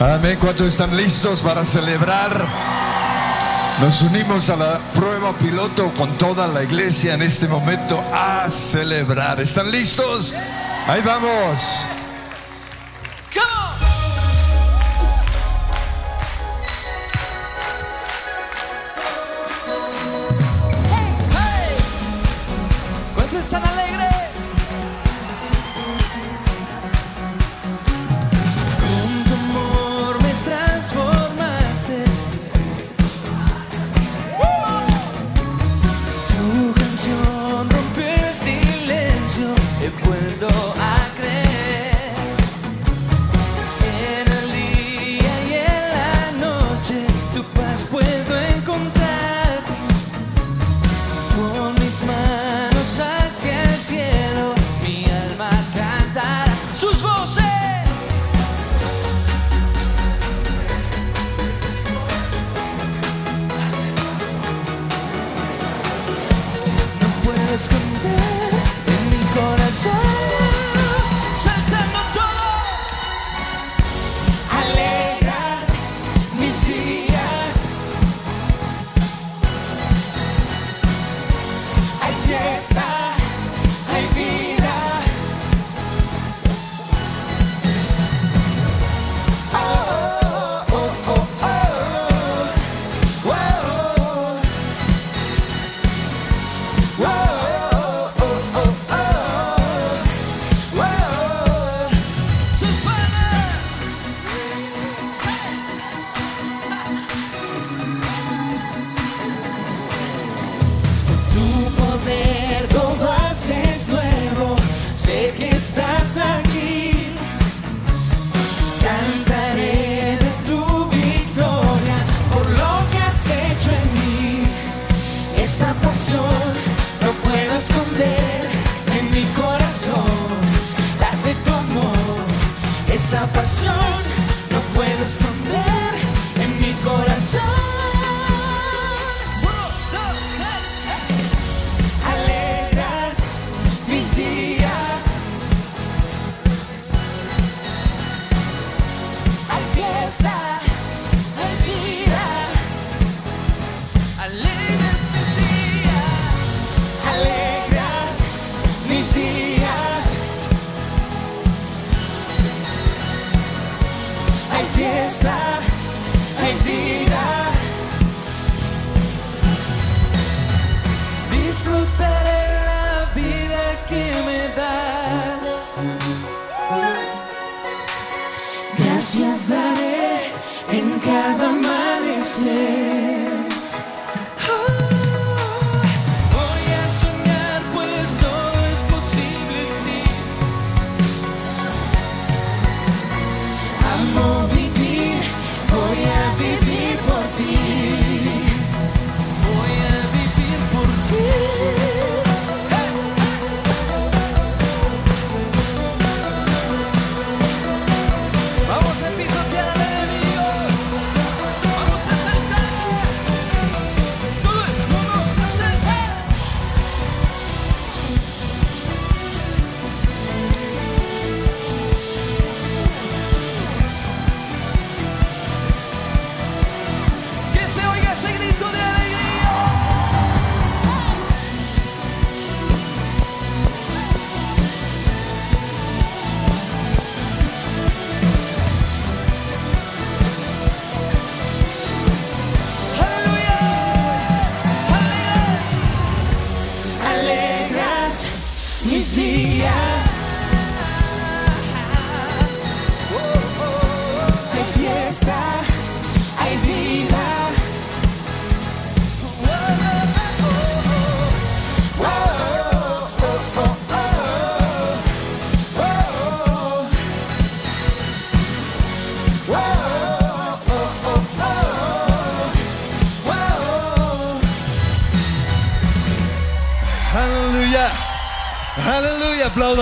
Amén. ¿Cuántos están listos para celebrar? Nos unimos a la prueba piloto con toda la iglesia en este momento a celebrar. ¿Están listos? Ahí vamos.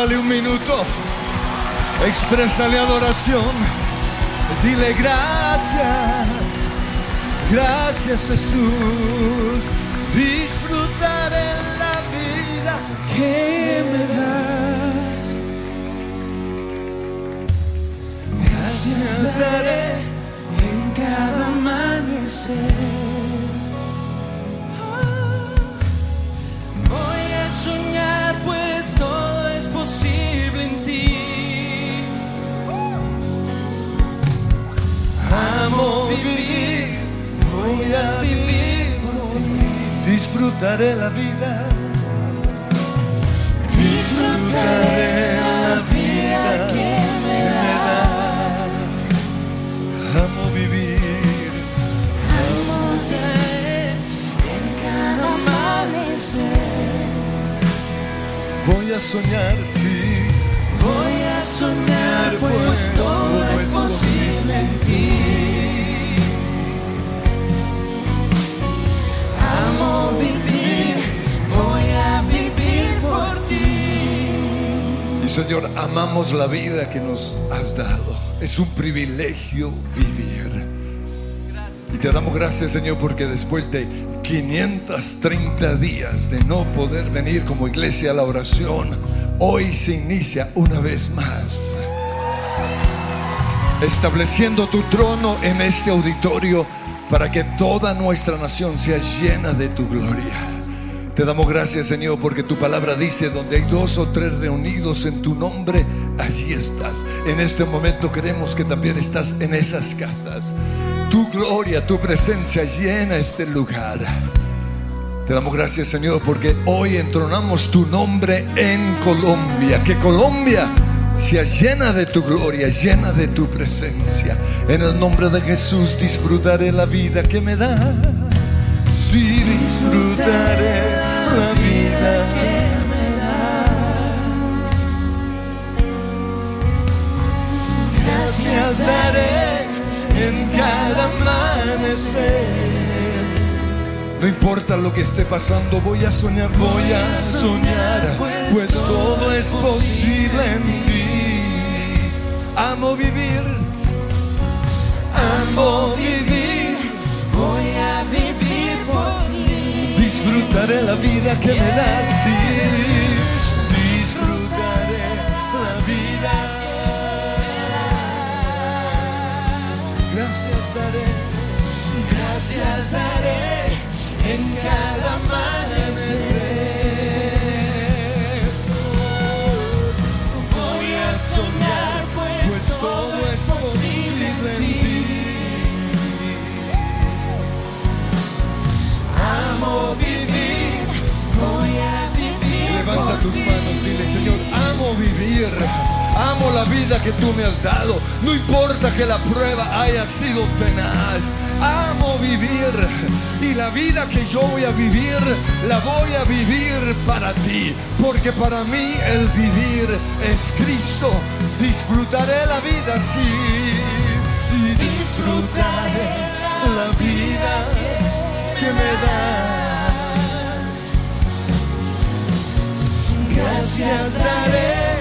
regálale un minuto. Exprésale adoración. Dile gracias. Gracias Jesús. Disfrutaré la vida que me das. Gracias daré en cada amanecer. Disfrutaré la vida. Disfrutaré la vida que me das. Amo vivir. En cada amanecer Voy a soñar, sí. voy a soñar, pues todo es posible en ti. Señor, amamos la vida que nos has dado. Es un privilegio vivir. Y te damos gracias, Señor, porque después de 530 días de no poder venir como iglesia a la oración, hoy se inicia una vez más. Estableciendo tu trono en este auditorio para que toda nuestra nación sea llena de tu gloria. Te damos gracias, Señor, porque tu palabra dice, donde hay dos o tres reunidos en tu nombre, allí estás. En este momento queremos que también estás en esas casas. Tu gloria, tu presencia llena este lugar. Te damos gracias, Señor, porque hoy entronamos tu nombre en Colombia. Que Colombia sea llena de tu gloria, llena de tu presencia. En el nombre de Jesús disfrutaré la vida que me das. Sí, disfrutaré la vida. Gracias daré en cada amanecer. No importa lo que esté pasando, voy a soñar, Voy a soñar, pues todo es posible en ti. Amo vivir. Amo vivir, Voy a vivir. Disfrutaré la vida que me das. Sí, disfrutaré la vida. Gracias daré. Gracias daré en cada amanecer. Tus manos, dile Señor, amo vivir, amo la vida que tú me has dado, no importa que la prueba haya sido tenaz, amo vivir y la vida que yo voy a vivir, la voy a vivir para ti, porque para mí el vivir es Cristo, disfrutaré la vida, sí, y Disfrutaré la vida que me das. Gracias daré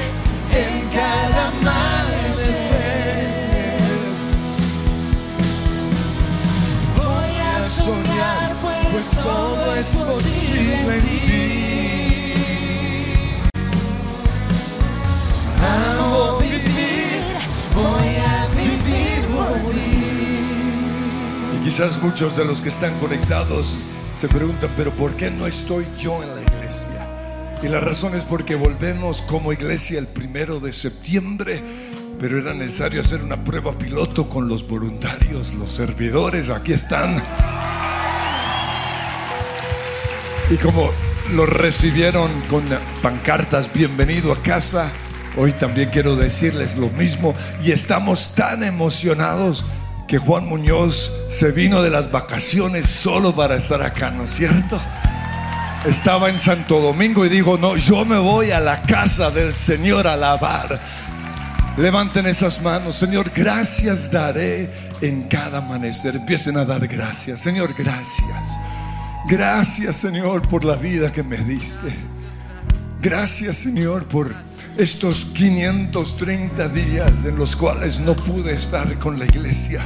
en cada amanecer. Voy a soñar, pues todo es posible en ti. Amo vivir, Voy a vivir por ti. Y quizás muchos de los que están conectados se preguntan, pero ¿por qué no estoy yo en la iglesia? Y la razón es porque volvemos como iglesia el primero de septiembre, pero era necesario hacer una prueba piloto con los voluntarios, los servidores, aquí están. Y como los recibieron con pancartas, bienvenido a casa, hoy también quiero decirles lo mismo y estamos tan emocionados que Juan Muñoz se vino de las vacaciones solo para estar acá, ¿no es cierto? Estaba en Santo Domingo y dijo, no, yo me voy a la casa del Señor a alabar. Levanten esas manos, Señor, gracias daré en cada amanecer. Empiecen a dar gracias, Señor, gracias. Gracias, Señor, por la vida que me diste. Gracias, Señor, por estos 530 días en los cuales no pude estar con la iglesia.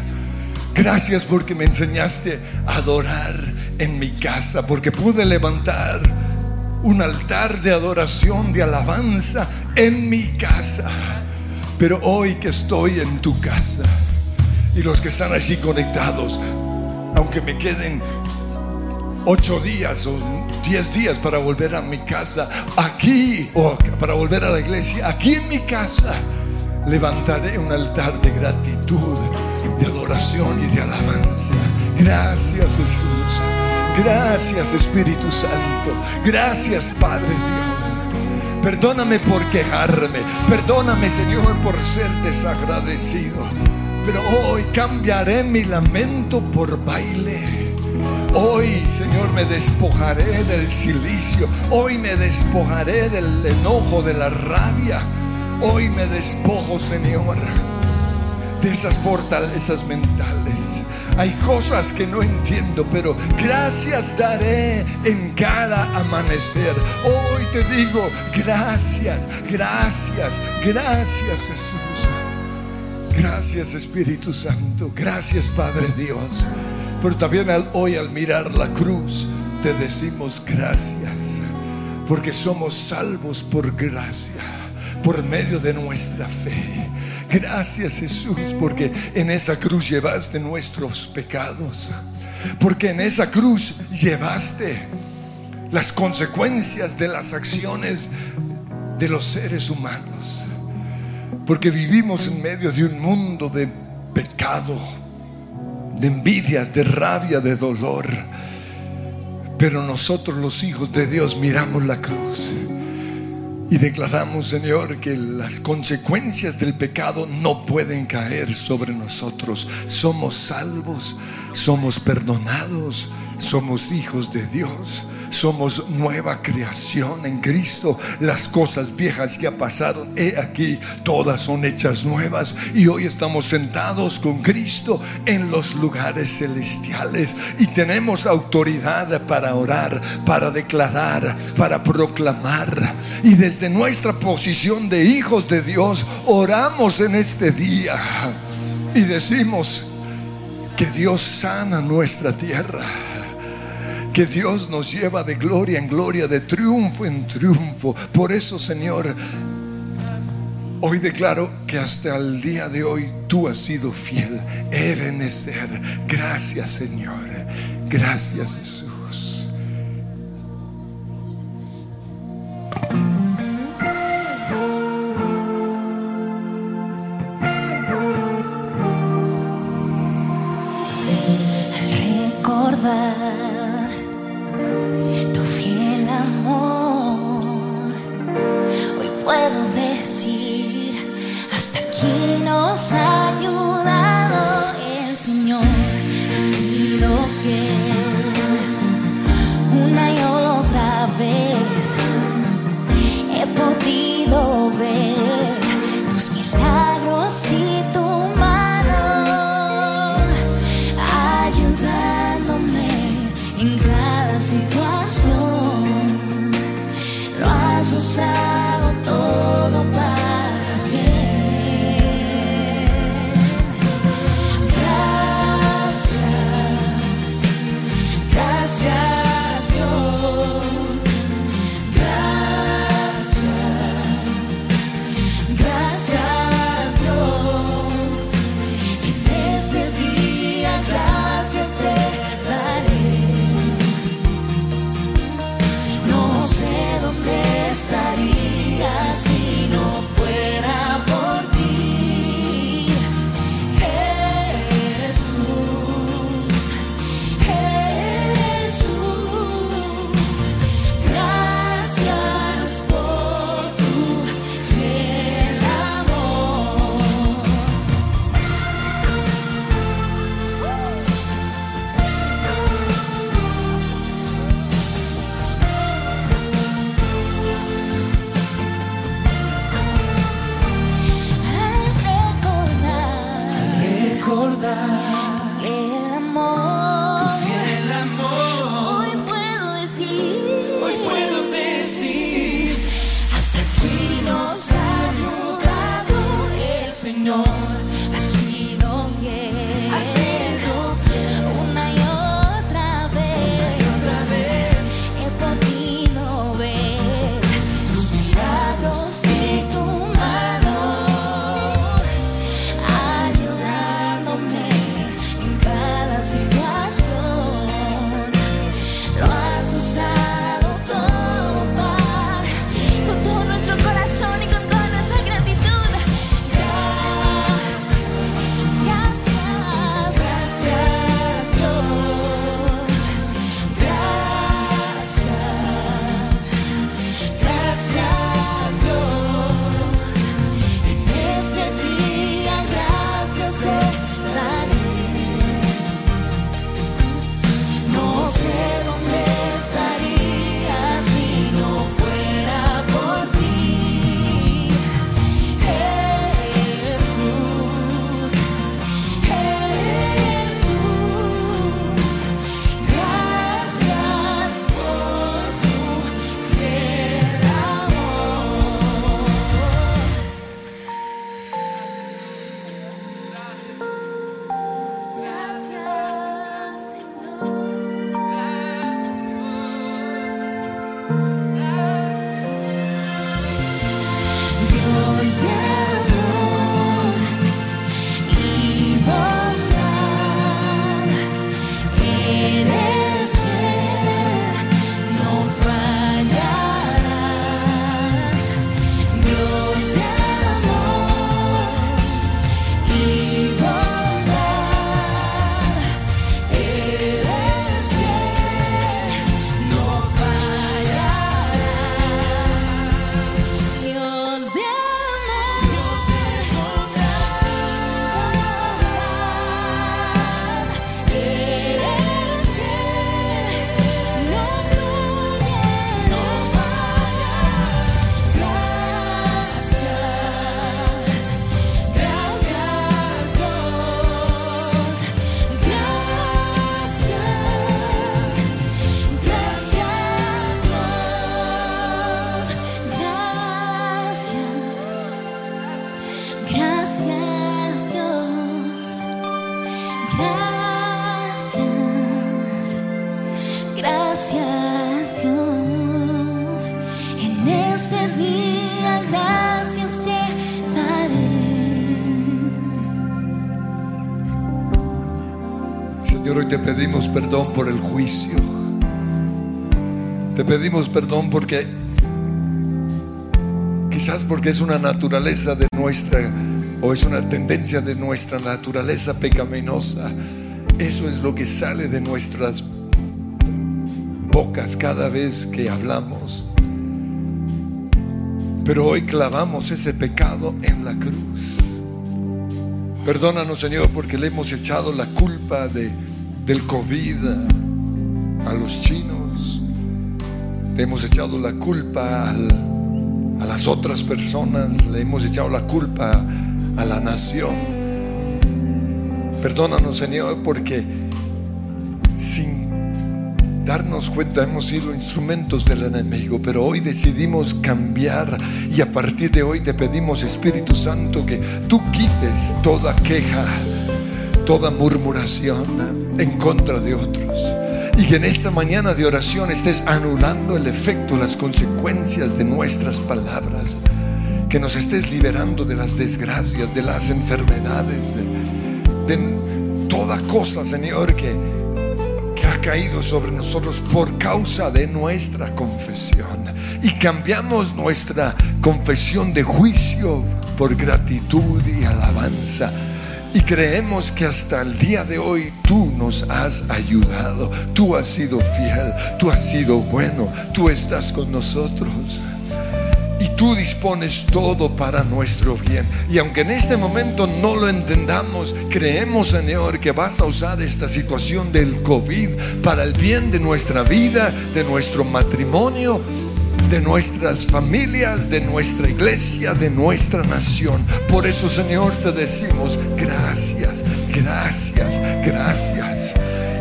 Gracias porque me enseñaste a adorar en mi casa, porque pude levantar un altar de adoración, de alabanza en mi casa. Pero hoy que estoy en tu casa y los que están allí conectados, aunque me queden ocho días o diez días para volver a mi casa, aquí o para volver a la iglesia, aquí en mi casa, levantaré un altar de gratitud, de adoración y de alabanza. Gracias Jesús, gracias Espíritu Santo, gracias Padre Dios. Perdóname por quejarme, perdóname Señor por ser desagradecido, pero hoy cambiaré mi lamento por baile. Hoy, Señor, me despojaré del silicio. Hoy me despojaré del enojo, de la rabia. Hoy me despojo, Señor, de esas fortalezas mentales. Hay cosas que no entiendo, pero gracias daré en cada amanecer. Hoy te digo, gracias, gracias, gracias Jesús. Gracias Espíritu Santo, gracias Padre Dios. Pero también hoy al mirar la cruz te decimos gracias, porque somos salvos por gracia, por medio de nuestra fe. Gracias Jesús, porque en esa cruz llevaste nuestros pecados, porque en esa cruz llevaste las consecuencias de las acciones de los seres humanos, porque vivimos en medio de un mundo de pecado de envidias, de rabia, de dolor. Pero nosotros los hijos de Dios miramos la cruz y declaramos, Señor, que las consecuencias del pecado no pueden caer sobre nosotros. Somos salvos, somos perdonados, somos hijos de Dios somos nueva creación en Cristo. Las cosas viejas ya pasaron. He aquí, todas son hechas nuevas. Y hoy estamos sentados con Cristo en los lugares celestiales. Y tenemos autoridad para orar, para declarar, para proclamar. Y desde nuestra posición de hijos de Dios, oramos en este día. Y decimos que Dios sana nuestra tierra que Dios nos lleva de gloria en gloria, de triunfo en triunfo. Por eso, Señor, hoy declaro que hasta el día de hoy tú has sido fiel. Ebenezer. Gracias, Señor. Gracias, Jesús. Gracias. Señor, hoy te pedimos perdón por el juicio. Te pedimos perdón porque quizás porque es una naturaleza de nuestra o es una tendencia de nuestra naturaleza pecaminosa. Eso es lo que sale de nuestras bocas cada vez que hablamos. Pero hoy clavamos ese pecado en la cruz. Perdónanos, Señor, porque le hemos echado la culpa de, del COVID a los chinos. Le hemos echado la culpa a las otras personas. Le hemos echado la culpa a la nación. Perdónanos, Señor, porque sin darnos cuenta hemos sido instrumentos del enemigo, pero hoy decidimos cambiar y a partir de hoy te pedimos, Espíritu Santo, que tú quites toda queja, toda murmuración en contra de otros. Y que en esta mañana de oración estés anulando el efecto, las consecuencias de nuestras palabras. Que nos estés liberando de las desgracias, de las enfermedades, de, de toda cosa, Señor, que, ha caído sobre nosotros por causa de nuestra confesión. Y cambiamos nuestra confesión de juicio por gratitud y alabanza. Y creemos que hasta el día de hoy tú nos has ayudado, tú has sido fiel, tú has sido bueno, tú estás con nosotros. Tú dispones todo para nuestro bien. Y aunque en este momento no lo entendamos, creemos, Señor, que vas a usar esta situación del COVID para el bien de nuestra vida, de nuestro matrimonio, de nuestras familias, de nuestra iglesia, de nuestra nación. Por eso, Señor, te decimos gracias, gracias, gracias.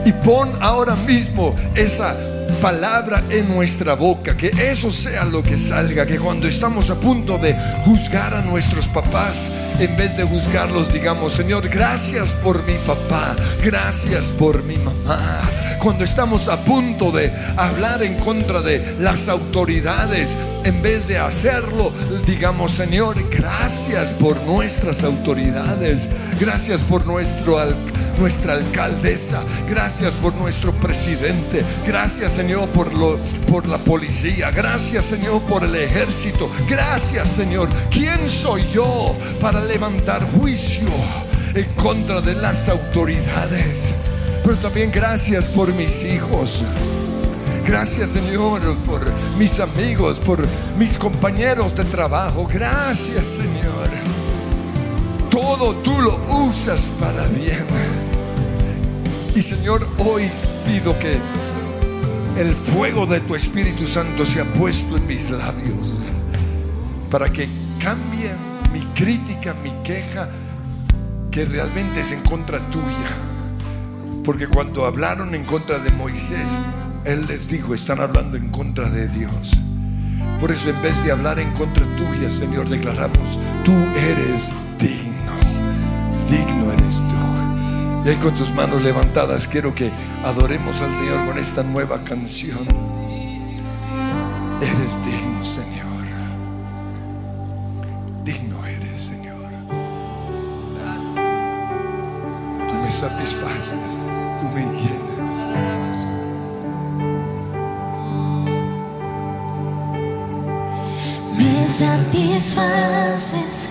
Y pon ahora mismo esa palabra en nuestra boca, que eso sea lo que salga, que cuando estamos a punto de juzgar a nuestros papás, en vez de juzgarlos, digamos, Señor, gracias por mi papá, gracias por mi mamá. Cuando estamos a punto de hablar en contra de las autoridades, en vez de hacerlo, digamos, Señor, gracias por nuestras autoridades, gracias por nuestro nuestra alcaldesa, gracias por nuestro presidente, gracias Señor por, lo, por la policía, gracias Señor por el ejército, gracias Señor. ¿Quién soy yo para levantar juicio en contra de las autoridades? Pero también gracias por mis hijos. Gracias Señor por mis amigos, por mis compañeros de trabajo. Gracias Señor. Todo tú lo usas para bien. Y Señor, hoy pido que el fuego de tu Espíritu Santo se ha puesto en mis labios para que cambie mi crítica, mi queja, que realmente es en contra tuya. Porque cuando hablaron en contra de Moisés, Él les dijo, están hablando en contra de Dios. Por eso en vez de hablar en contra tuya, Señor, declaramos, tú eres digno, digno eres tú. Y ahí con tus manos levantadas quiero que adoremos al Señor con esta nueva canción. Eres digno, Señor. Digno eres, Señor. Tú me satisfaces, tú me llenas. Me satisfaces,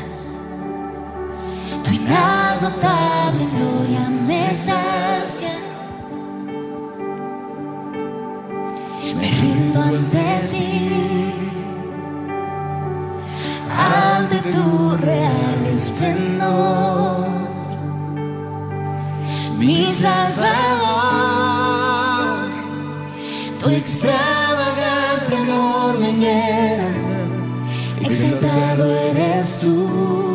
extravagante amor me llena, exaltado eres tú.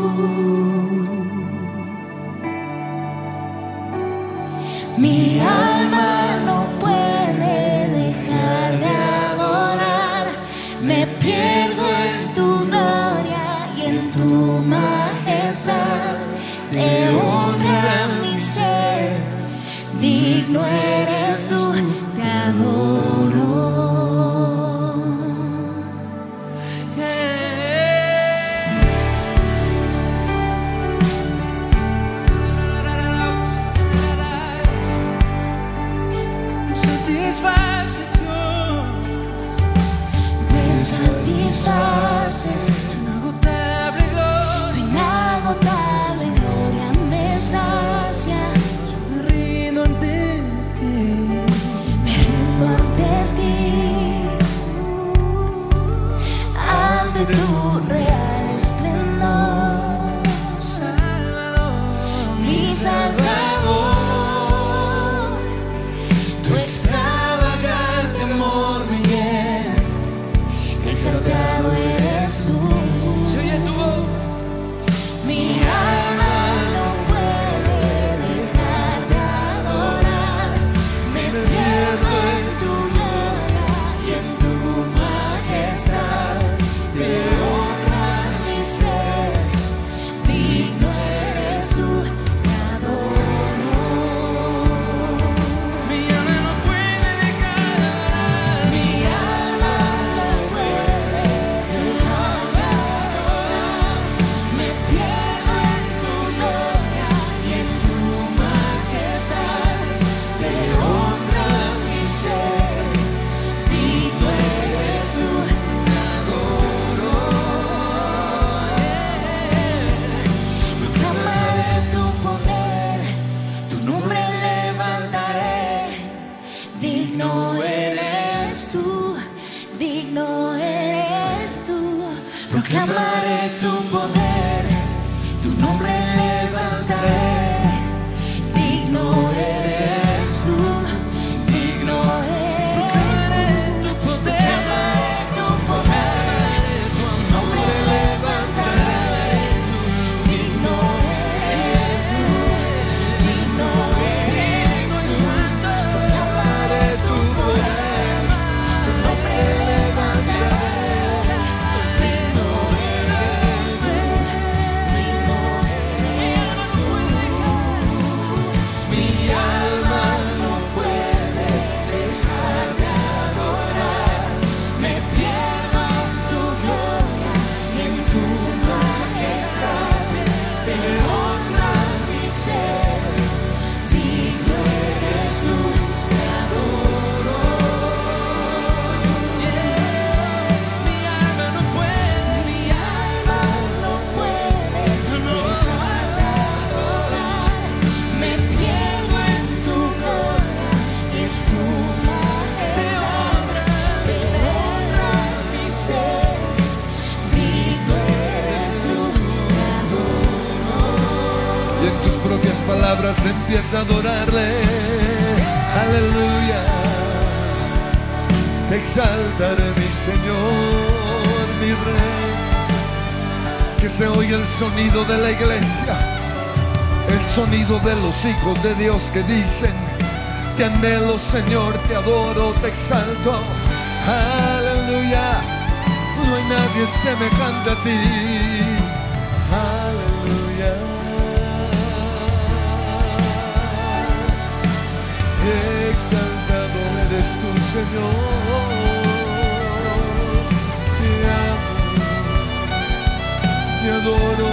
empieza a adorarle. Aleluya. Te exaltaré, mi Señor, mi Rey. Que se oye el sonido de la iglesia, el sonido de los hijos de Dios que dicen, te anhelo, Señor, te adoro, te exalto. Aleluya. No hay nadie semejante a ti. exaltado eres tu Señor. Te amo, te adoro,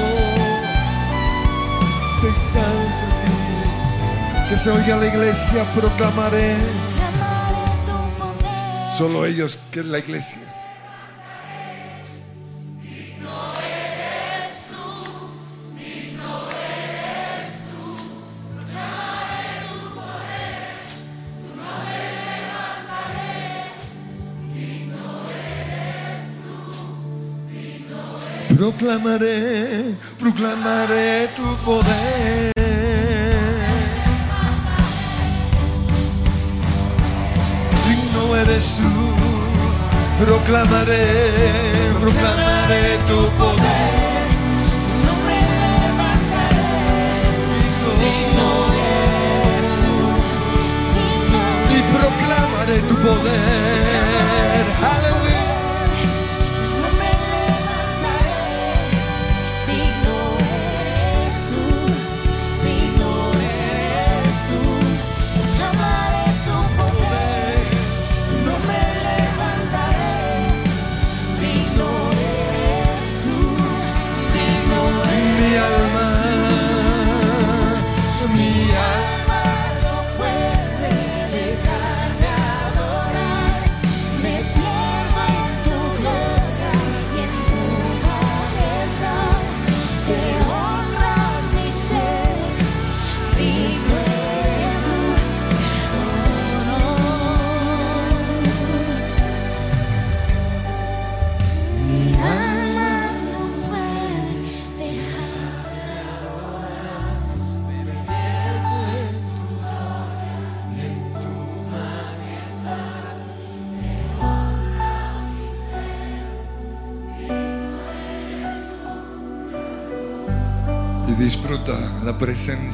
te exalto ti. Que se oiga la iglesia, proclamaré. Solo ellos que es la iglesia. Proclamare, proclamare, tu.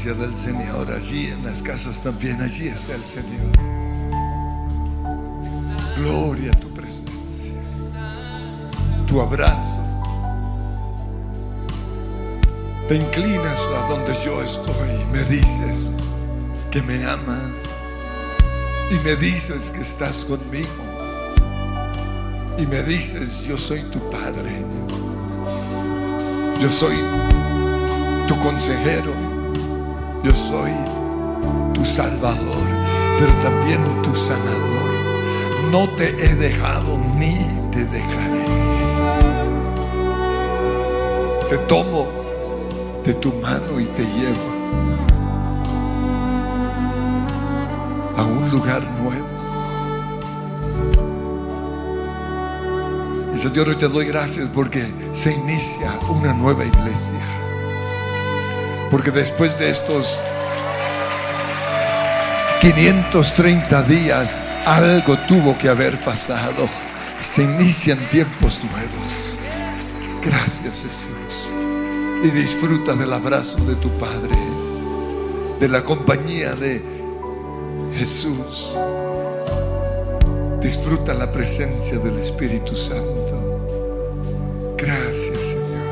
Del Señor allí en las casas también. Allí está el Señor. Gloria a tu presencia. Tu abrazo. Te inclinas a donde yo estoy me dices que me amas. Y me dices que estás conmigo. Y me dices, yo soy tu Padre. Yo soy tu consejero. Yo soy tu salvador, pero también tu sanador. No te he dejado ni te dejaré. Te tomo de tu mano y te llevo a un lugar nuevo. Y Señor, hoy te doy gracias porque se inicia una nueva iglesia. Porque después de estos 530 días, algo tuvo que haber pasado. Se inician tiempos nuevos. Gracias Jesús. Y disfruta del abrazo de tu Padre, de la compañía de Jesús. Disfruta la presencia del Espíritu Santo. Gracias Señor,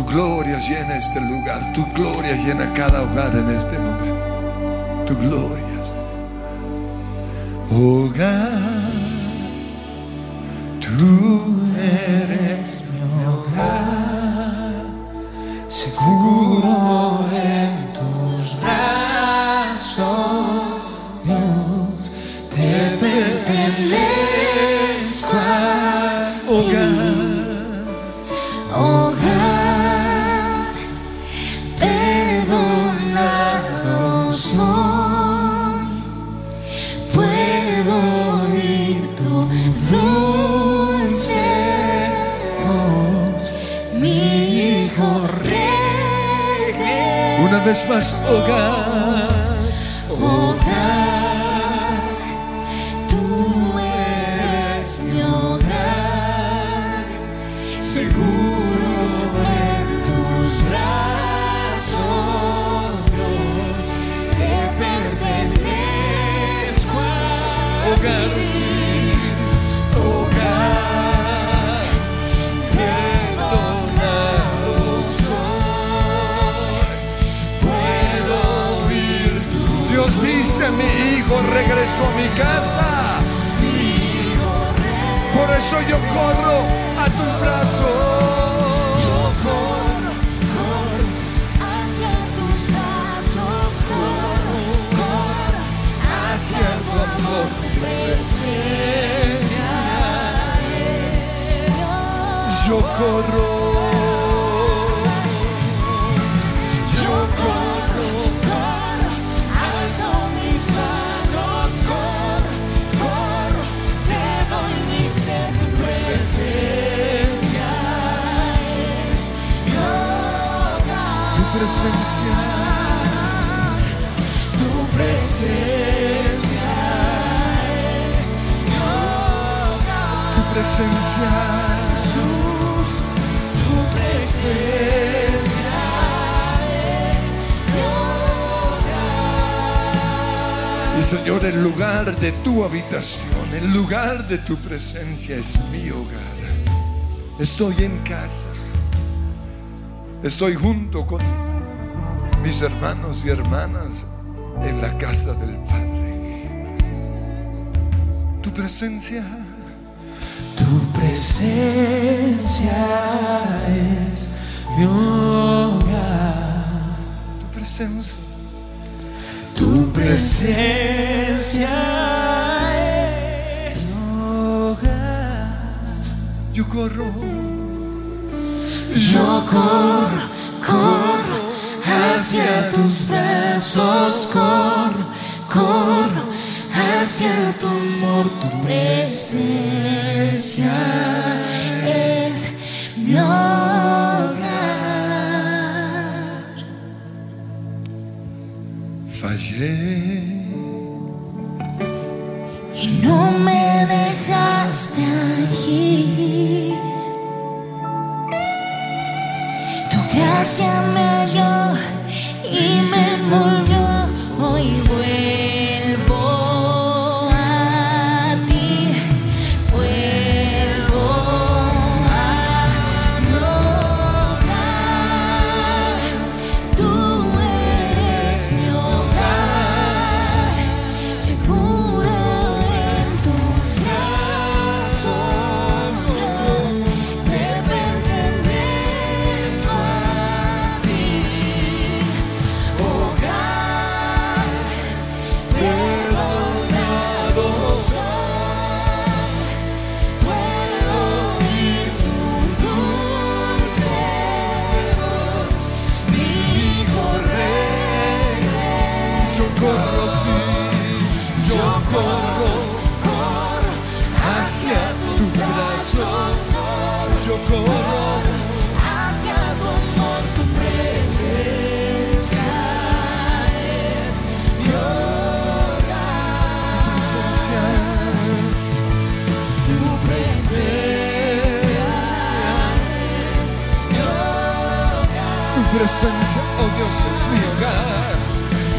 Tu gloria llena este lugar, tu gloria llena cada hogar en este momento. Tu gloria. Hogar, tú eres Una vez corro. El lugar de tu presencia es mi hogar. Estoy en casa. Estoy junto con mis hermanos y hermanas en la casa del Padre. Tu presencia, Tu presencia es mi hogar. tu presencia. Tu presencia corro, Yo corro, corro hacia tus brazos, corro, corro hacia tu amor, tu presencia es mi hogar. fallé. gracia me halló y me envolvió hoy vuelvo. Oh Dios, es mi hogar.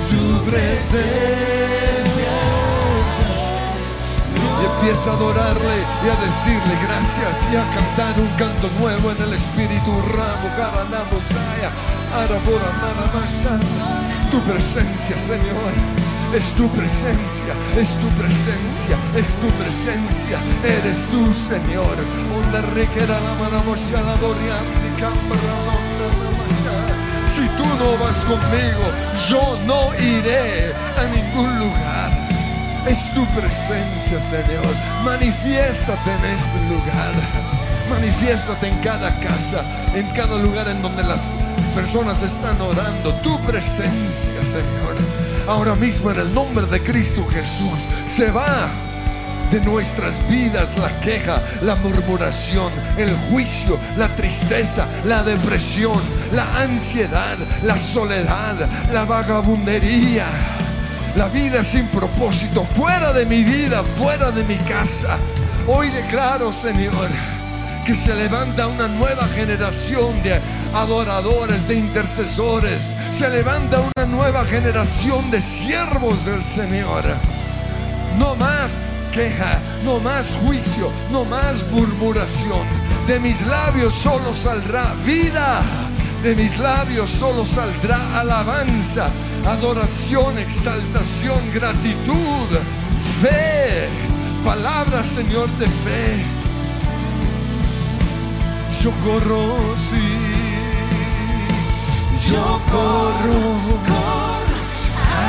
Tu presencia. Y empieza a adorarle y a decirle gracias y a cantar un canto nuevo en el Espíritu. Ramo, Garanamo, Saya, Arabora, Manamasa. Tu presencia, Señor. Es tu presencia, es tu presencia, es tu presencia, eres tú, Señor. Onda requera la manamosha, la Si tú no vas conmigo, yo no iré a ningún lugar. Es tu presencia, Señor. Manifiéstate en este lugar. Manifiéstate en cada casa, en cada lugar en donde las personas están orando. Tu presencia, Señor. Ahora mismo en el nombre de Cristo Jesús se va de nuestras vidas la queja, la murmuración, el juicio, la tristeza, la depresión, la ansiedad, la soledad, la vagabundería. La vida sin propósito, fuera de mi vida, fuera de mi casa. Hoy declaro, Señor, que se levanta una nueva generación de adoradores, de intercesores. Se levanta una nueva generación de siervos del Señor. No más queja, no más juicio, no más murmuración. De mis labios solo saldrá vida. De mis labios solo saldrá alabanza, adoración, exaltación, gratitud, fe. Palabras, Señor, de fe. Yo corro, sí. Yo corro,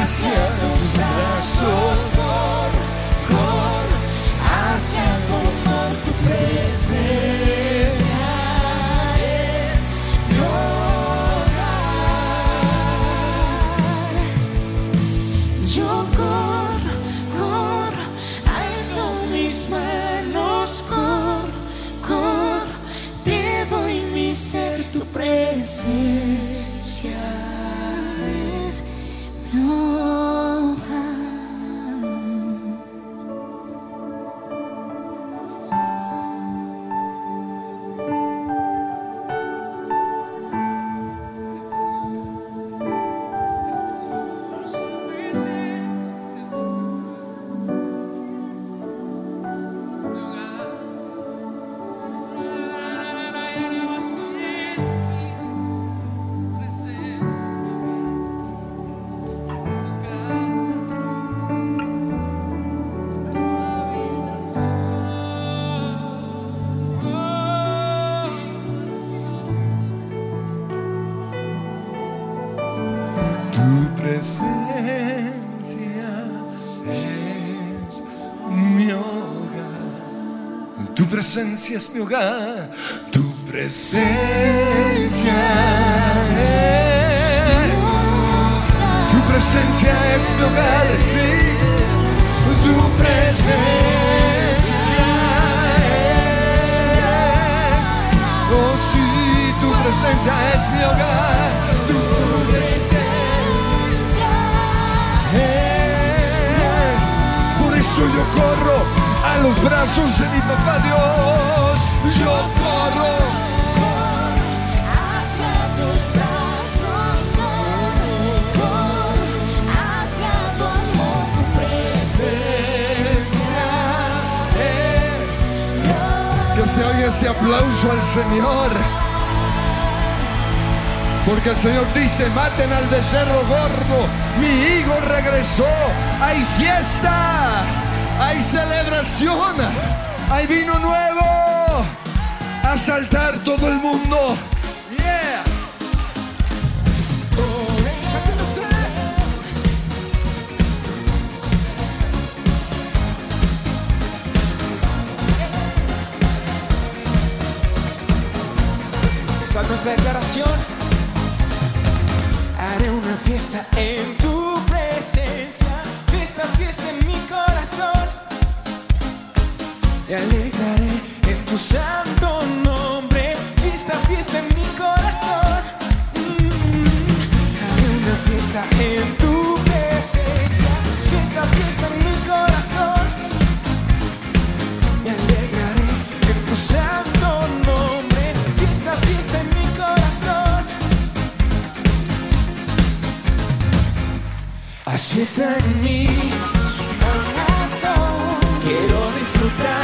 hacia tus brazos. Hacia tu presencia. Yo corro, corro, alzo mis manos, corro, corro, te doy mi ser, tu presencia presencia es mi hogar. Tu presencia es. Tu presencia es mi hogar, sí. Tu presencia es. Oh, sí, tu presencia es mi hogar. Tu presencia es. Por eso yo corro a los brazos de mi papá Dios. Yo corro. Hacia tus brazos, corro, corro, hacia tu amor, tu Presencia es. presencia. Que se oiga ese aplauso al Señor. Porque el Señor dice, maten al becerro gordo, mi hijo regresó, hay fiesta, hay celebración, hay vino nuevo, a saltar todo el mundo. Yeah. Esta es nuestra declaración. Haré una fiesta Llegaré en tu santo nombre. Fiesta, fiesta en mi corazón. Mm, mm, mm. Una fiesta en tu presencia. Fiesta, fiesta en mi corazón. Me alegraré en tu santo nombre. Fiesta, fiesta en mi corazón. Haz fiesta en mí. Quiero disfrutar.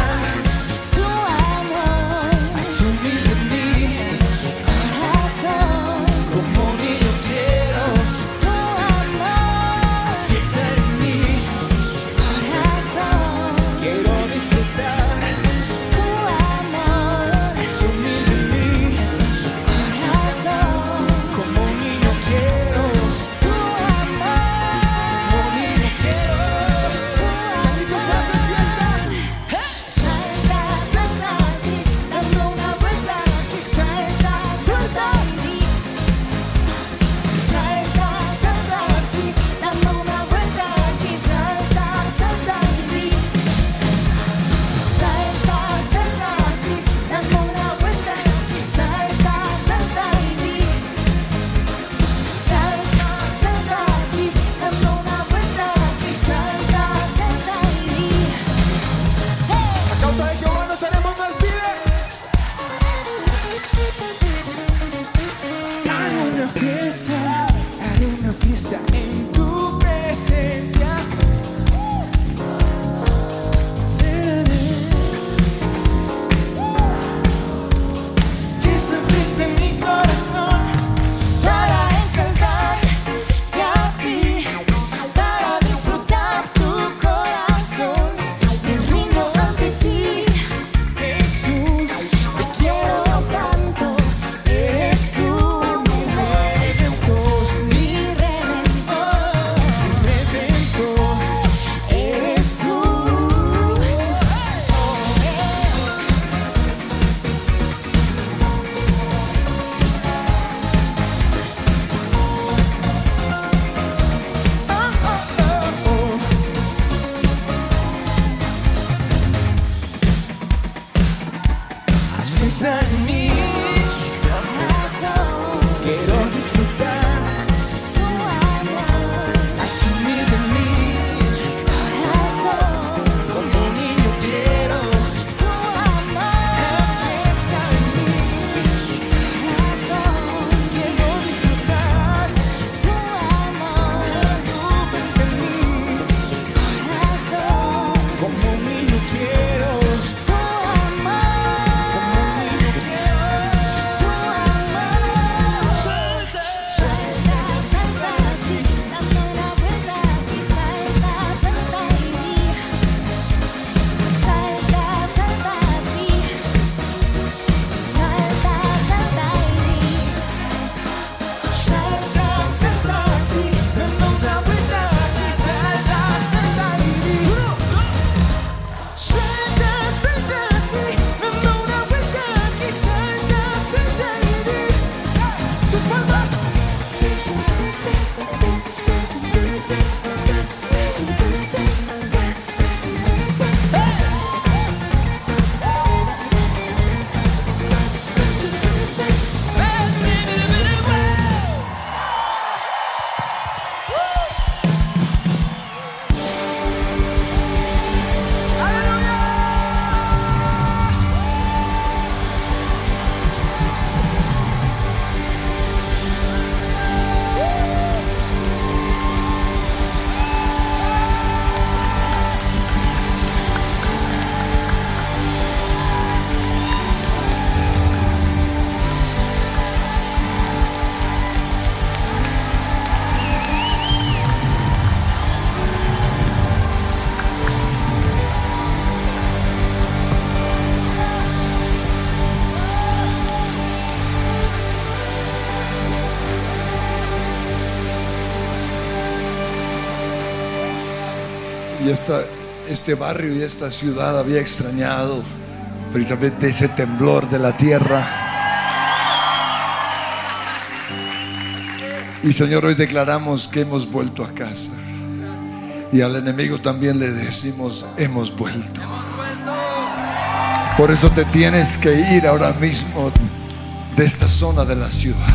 y este barrio y esta ciudad había extrañado precisamente ese temblor de la tierra. Y Señor, hoy declaramos que hemos vuelto a casa. Y al enemigo también le decimos, hemos vuelto. Por eso te tienes que ir ahora mismo de esta zona de la ciudad.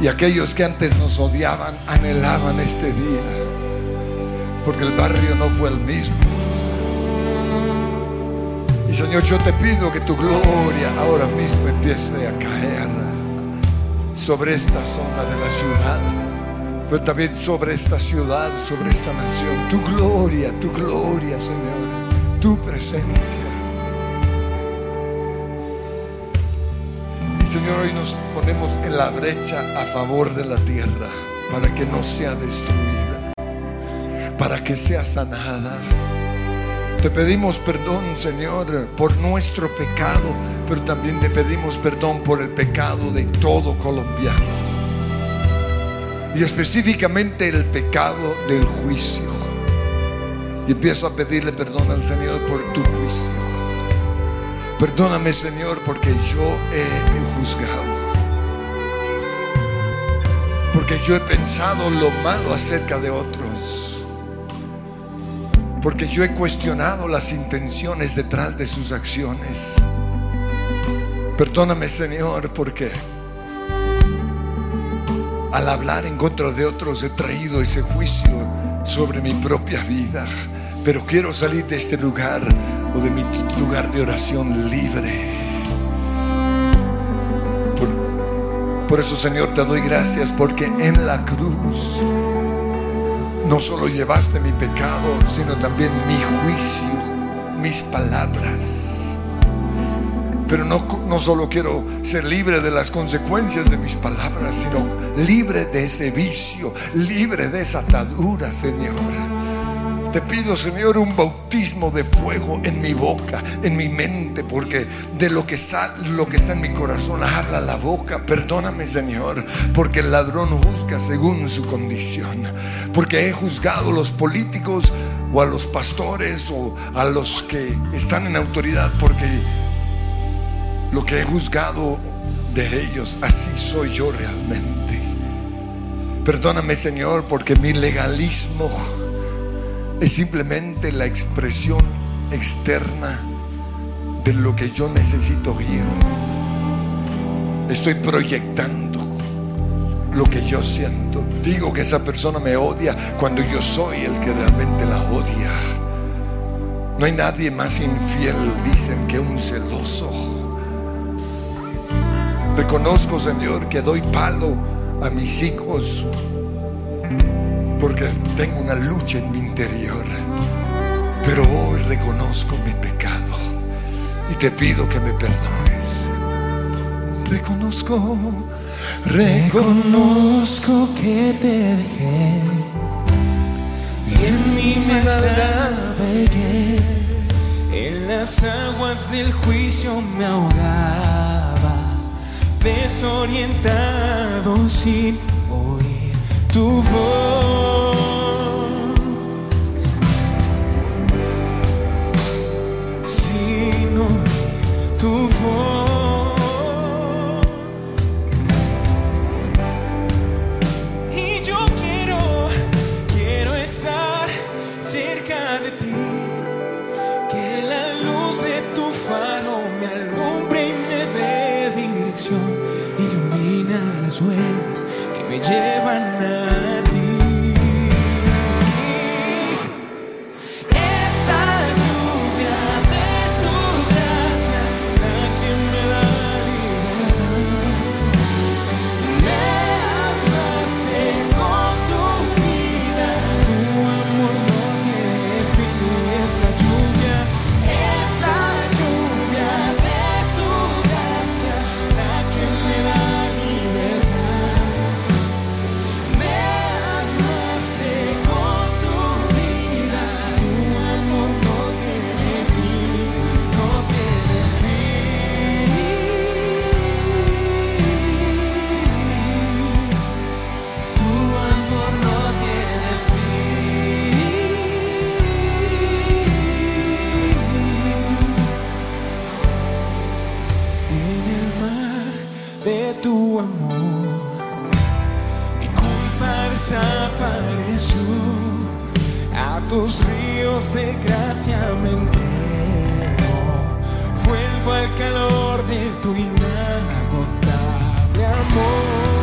Y aquellos que antes nos odiaban, anhelaban este día porque el barrio no fue el mismo. Y Señor, yo te pido que tu gloria ahora mismo empiece a caer sobre esta zona de la ciudad, pero también sobre esta ciudad, sobre esta nación. Tu gloria, tu gloria, Señor, tu presencia. Y Señor, hoy nos ponemos en la brecha a favor de la tierra para que no sea destruida para que sea sanada. Te pedimos perdón, Señor, por nuestro pecado, pero también te pedimos perdón por el pecado de todo colombiano. Y específicamente el pecado del juicio. Y empiezo a pedirle perdón al Señor por tu juicio. Perdóname, Señor, porque yo he juzgado. Porque yo he pensado lo malo acerca de otros. Porque yo he cuestionado las intenciones detrás de sus acciones. Perdóname, Señor, porque al hablar en contra de otros he traído ese juicio sobre mi propia vida. Pero quiero salir de este lugar o de mi lugar de oración libre. Por, eso, Señor, te doy gracias porque en la cruz no solo llevaste mi pecado, sino también mi juicio, mis palabras. Pero no, no, solo quiero ser libre de las consecuencias de mis palabras, sino libre de ese vicio, libre de esa atadura, Señor. Te pido, Señor, un bautismo de fuego en mi boca, en mi mente, porque de lo que, lo que está en mi corazón habla la boca. Perdóname, Señor, porque el ladrón juzga según su condición. Porque he juzgado a los políticos o a los pastores o a los que están en autoridad, porque lo que he juzgado de ellos, así soy yo realmente. Perdóname, Señor, porque mi legalismo es simplemente la expresión externa de lo que yo necesito oír. Estoy proyectando lo que yo siento. Digo que esa persona me odia cuando yo soy el que realmente la odia. No hay nadie más infiel, dicen, que un celoso. Reconozco, Señor, que doy palo a mis hijos porque tengo una lucha en mi interior. Pero hoy reconozco mi pecado y te pido que me perdones. Reconozco, reconozco que te dejé y en mi maldad pegué. En las aguas del juicio me ahogaba, desorientado sin tu voz. Sin oír tu voz. Tus ríos de gracia me entrego. Vuelvo al calor de tu inagotable amor.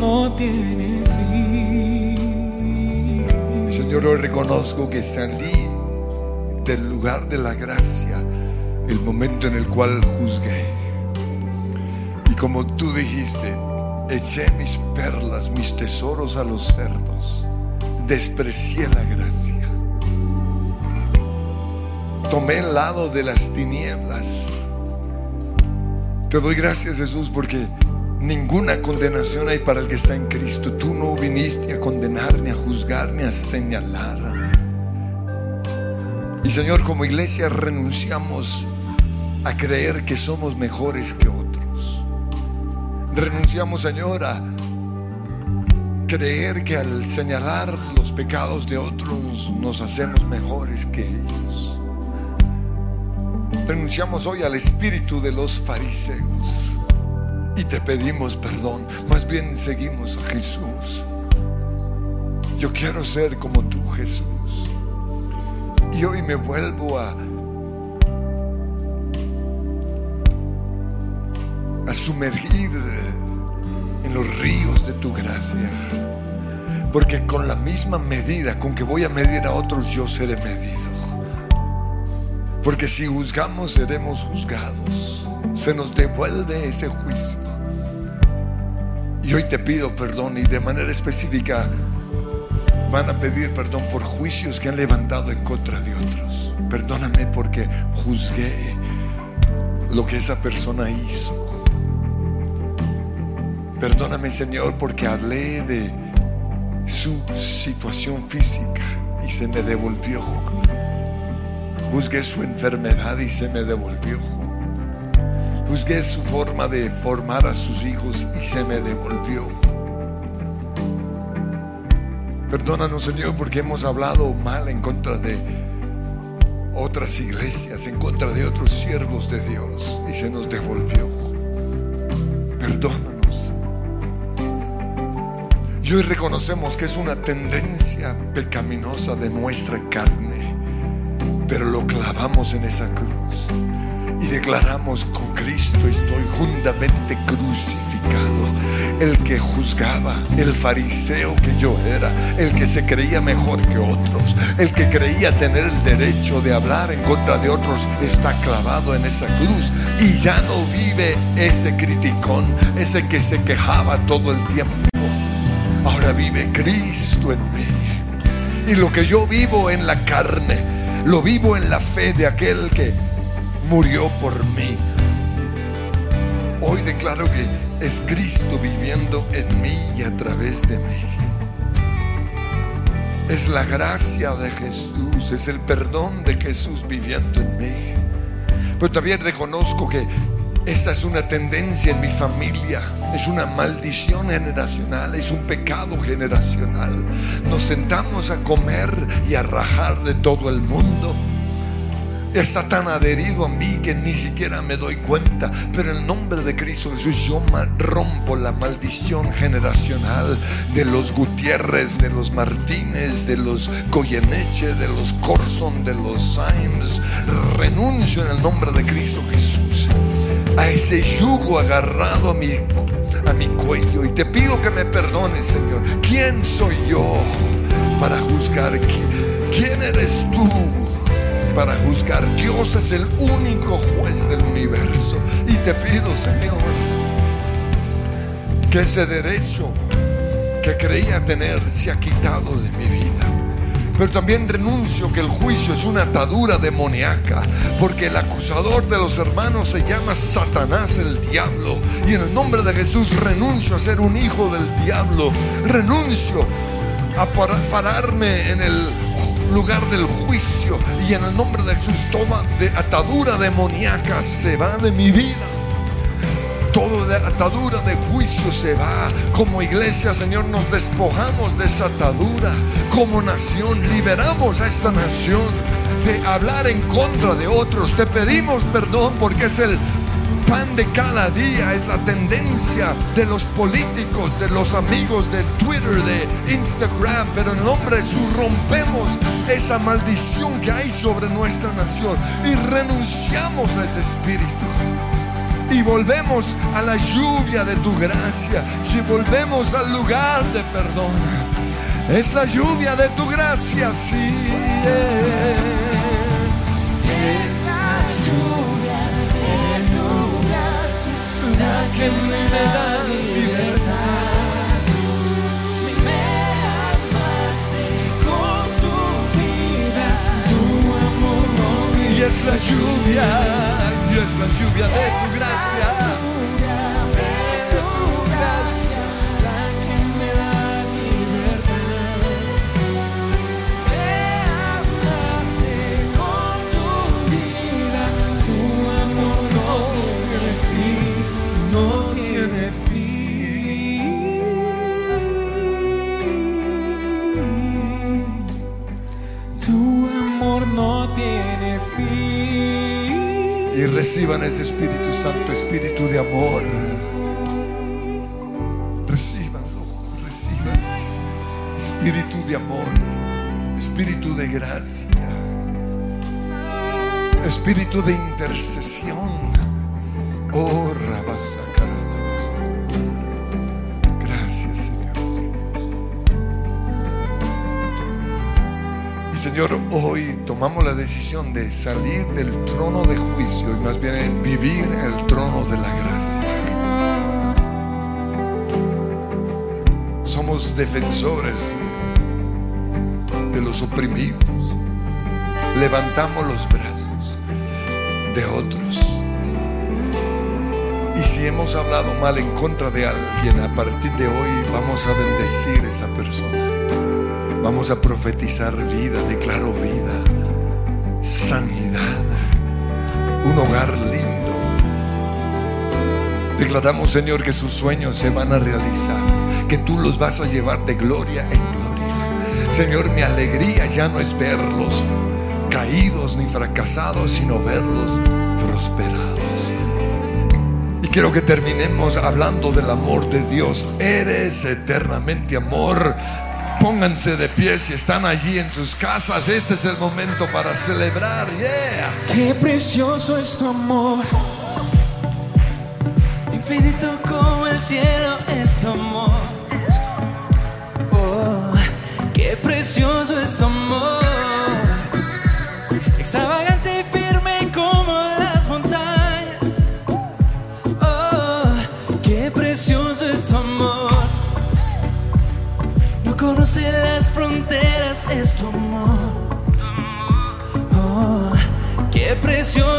No tiene fin. Señor, hoy reconozco que salí del lugar de la gracia el momento en el cual juzgué. Y como tú dijiste, eché mis perlas, mis tesoros a los cerdos. Desprecié la gracia. Tomé el lado de las tinieblas. Te doy gracias Jesús porque ninguna condenación hay para el que está en Cristo. Tú no viniste a condenar, ni a juzgar, ni a señalar. Y Señor, como iglesia renunciamos a creer que somos mejores que otros. Renunciamos, Señor, a creer que al señalar los pecados de otros nos hacemos mejores que ellos. Renunciamos hoy al espíritu de los fariseos y te pedimos perdón. Más bien seguimos a Jesús. Yo quiero ser como tú, Jesús. Y hoy me vuelvo a, a sumergir en los ríos de tu gracia. Porque con la misma medida con que voy a medir a otros, yo seré medido. Porque si juzgamos, seremos juzgados. Se nos devuelve ese juicio. Y hoy te pido perdón y de manera específica van a pedir perdón por juicios que han levantado en contra de otros. Perdóname porque juzgué lo que esa persona hizo. Perdóname Señor porque hablé de su situación física y se me devolvió. Juzgué su enfermedad y se me devolvió. Juzgué su forma de formar a sus hijos y se me devolvió. Perdónanos, Señor, porque hemos hablado mal en contra de otras iglesias, en contra de otros siervos de Dios y se nos devolvió. Perdónanos. Y hoy reconocemos que es una tendencia pecaminosa de nuestra carne, pero lo clavamos en esa cruz y declaramos con Cristo estoy juntamente crucificado. El que juzgaba, el fariseo que yo era, el que se creía mejor que otros, el que creía tener el derecho de hablar en contra de otros, está clavado en esa cruz y ya no vive ese criticón, ese que se quejaba todo el tiempo. Ahora vive Cristo en mí. Y lo que yo vivo en la carne, lo vivo en la fe de aquel que murió por mí. Hoy declaro que es Cristo viviendo en mí y a través de mí. Es la gracia de Jesús, es el perdón de Jesús viviendo en mí. Pero también reconozco que esta es una tendencia en mi familia, es una maldición generacional, es un pecado generacional. Nos sentamos a comer y a rajar de todo el mundo está tan adherido a mí que ni siquiera me doy cuenta. Pero en el nombre de Cristo Jesús yo rompo la maldición generacional de los Gutiérrez, de los Martínez, de los Goyeneche, de los Corson, de los Sainz. Renuncio en el nombre de Cristo Jesús a ese yugo agarrado a mi, a mi cuello. Y te pido que me perdones, Señor. ¿Quién soy yo para juzgar? ¿Quién eres tú? Para juzgar. Dios es el único juez del universo. Y te pido, Señor, que ese derecho que creía tener se ha quitado de mi vida. Pero también renuncio que el juicio es una atadura demoníaca, porque el acusador de los hermanos se llama Satanás el diablo. Y en el nombre de Jesús renuncio a ser un hijo del diablo. Renuncio a pararme en el lugar del juicio. Y en el nombre de Jesús, toda de atadura demoníaca se va de mi vida. Toda atadura de juicio se va. Como iglesia, Señor, nos despojamos de esa atadura. Como nación, liberamos a esta nación de hablar en contra de otros. Te pedimos perdón porque es el pan de cada día, es la tendencia de los políticos, de los amigos de Twitter, de Instagram, pero en nombre de Jesús rompemos esa maldición que hay sobre nuestra nación y renunciamos a ese espíritu. Y volvemos a la lluvia de tu gracia y volvemos al lugar de perdón. Es la lluvia de tu gracia, sí. Es la lluvia, y es la lluvia de tu gracia. Y reciban ese Espíritu Santo, Espíritu de amor. Recíbanlo, reciban. Espíritu de amor, Espíritu de gracia, Espíritu de intercesión. Oh, Rabasacarabas. Señor, hoy tomamos la decisión de salir del trono de juicio y más bien vivir en el trono de la gracia. Somos defensores de los oprimidos. Levantamos los brazos de otros. Y si hemos hablado mal en contra de alguien, a partir de hoy vamos a bendecir a esa persona. Vamos a profetizar vida, declaro vida, sanidad, un hogar lindo. Declaramos, Señor, que sus sueños se van a realizar, que tú los vas a llevar de gloria en gloria. Señor, mi alegría ya no es verlos caídos ni fracasados, sino verlos prosperados. Y quiero que terminemos hablando del amor de Dios. Eres eternamente amor. Pónganse de pie si están allí en sus casas. Este es el momento para celebrar. Yeah. Qué precioso es tu amor. Las fronteras, es tu amor. Oh, qué precioso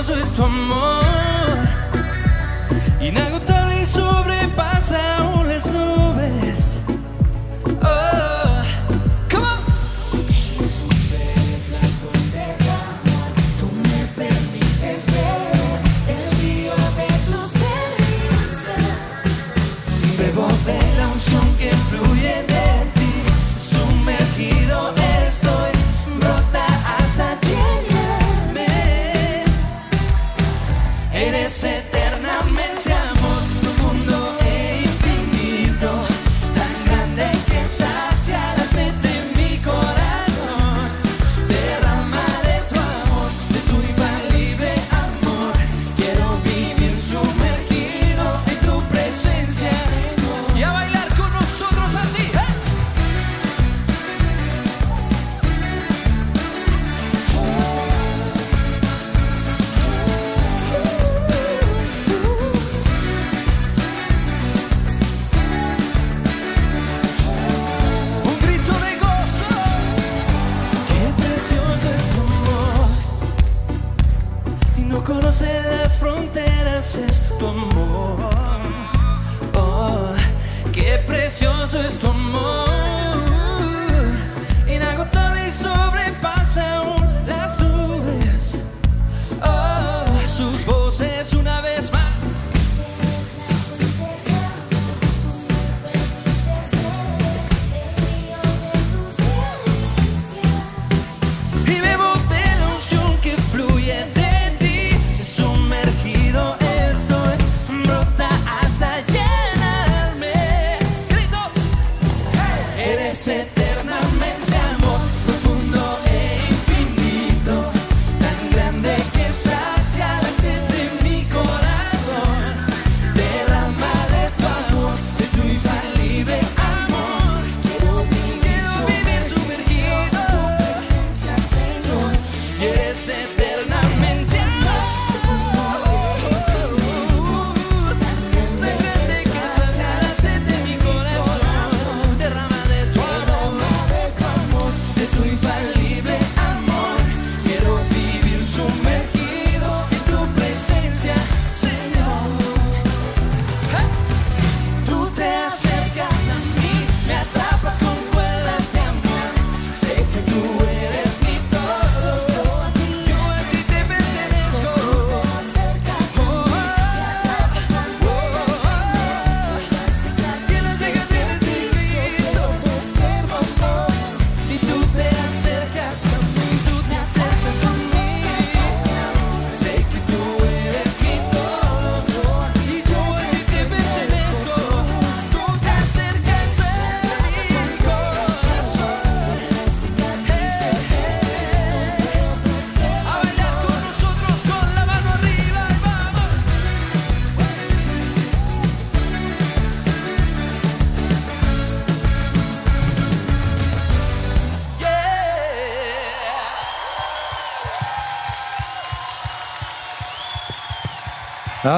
blessed.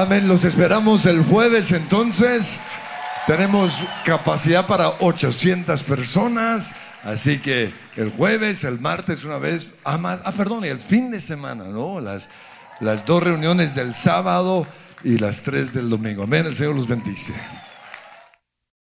Amén. Los esperamos el jueves entonces. Tenemos capacidad para 800 personas. Así que el jueves, el martes una vez, ah, ma- ah, perdón, el fin de semana, ¿no? Las, las dos reuniones del sábado y las tres del domingo. Amén, el Señor los bendice.